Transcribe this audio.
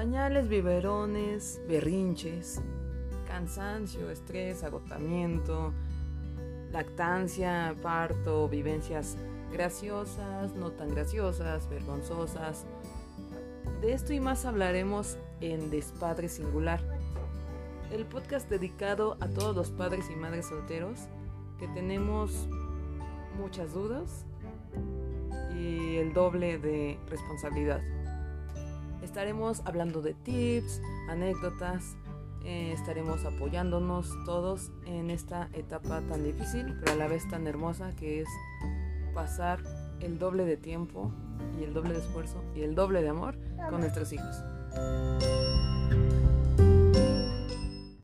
Pañales, biberones, berrinches, cansancio, estrés, agotamiento, lactancia, parto, vivencias graciosas, no tan graciosas, vergonzosas. De esto y más hablaremos en Despadre Singular, el podcast dedicado a todos los padres y madres solteros que tenemos muchas dudas y el doble de responsabilidad. Estaremos hablando de tips, anécdotas, eh, estaremos apoyándonos todos en esta etapa tan difícil, pero a la vez tan hermosa que es pasar el doble de tiempo y el doble de esfuerzo y el doble de amor con nuestros hijos.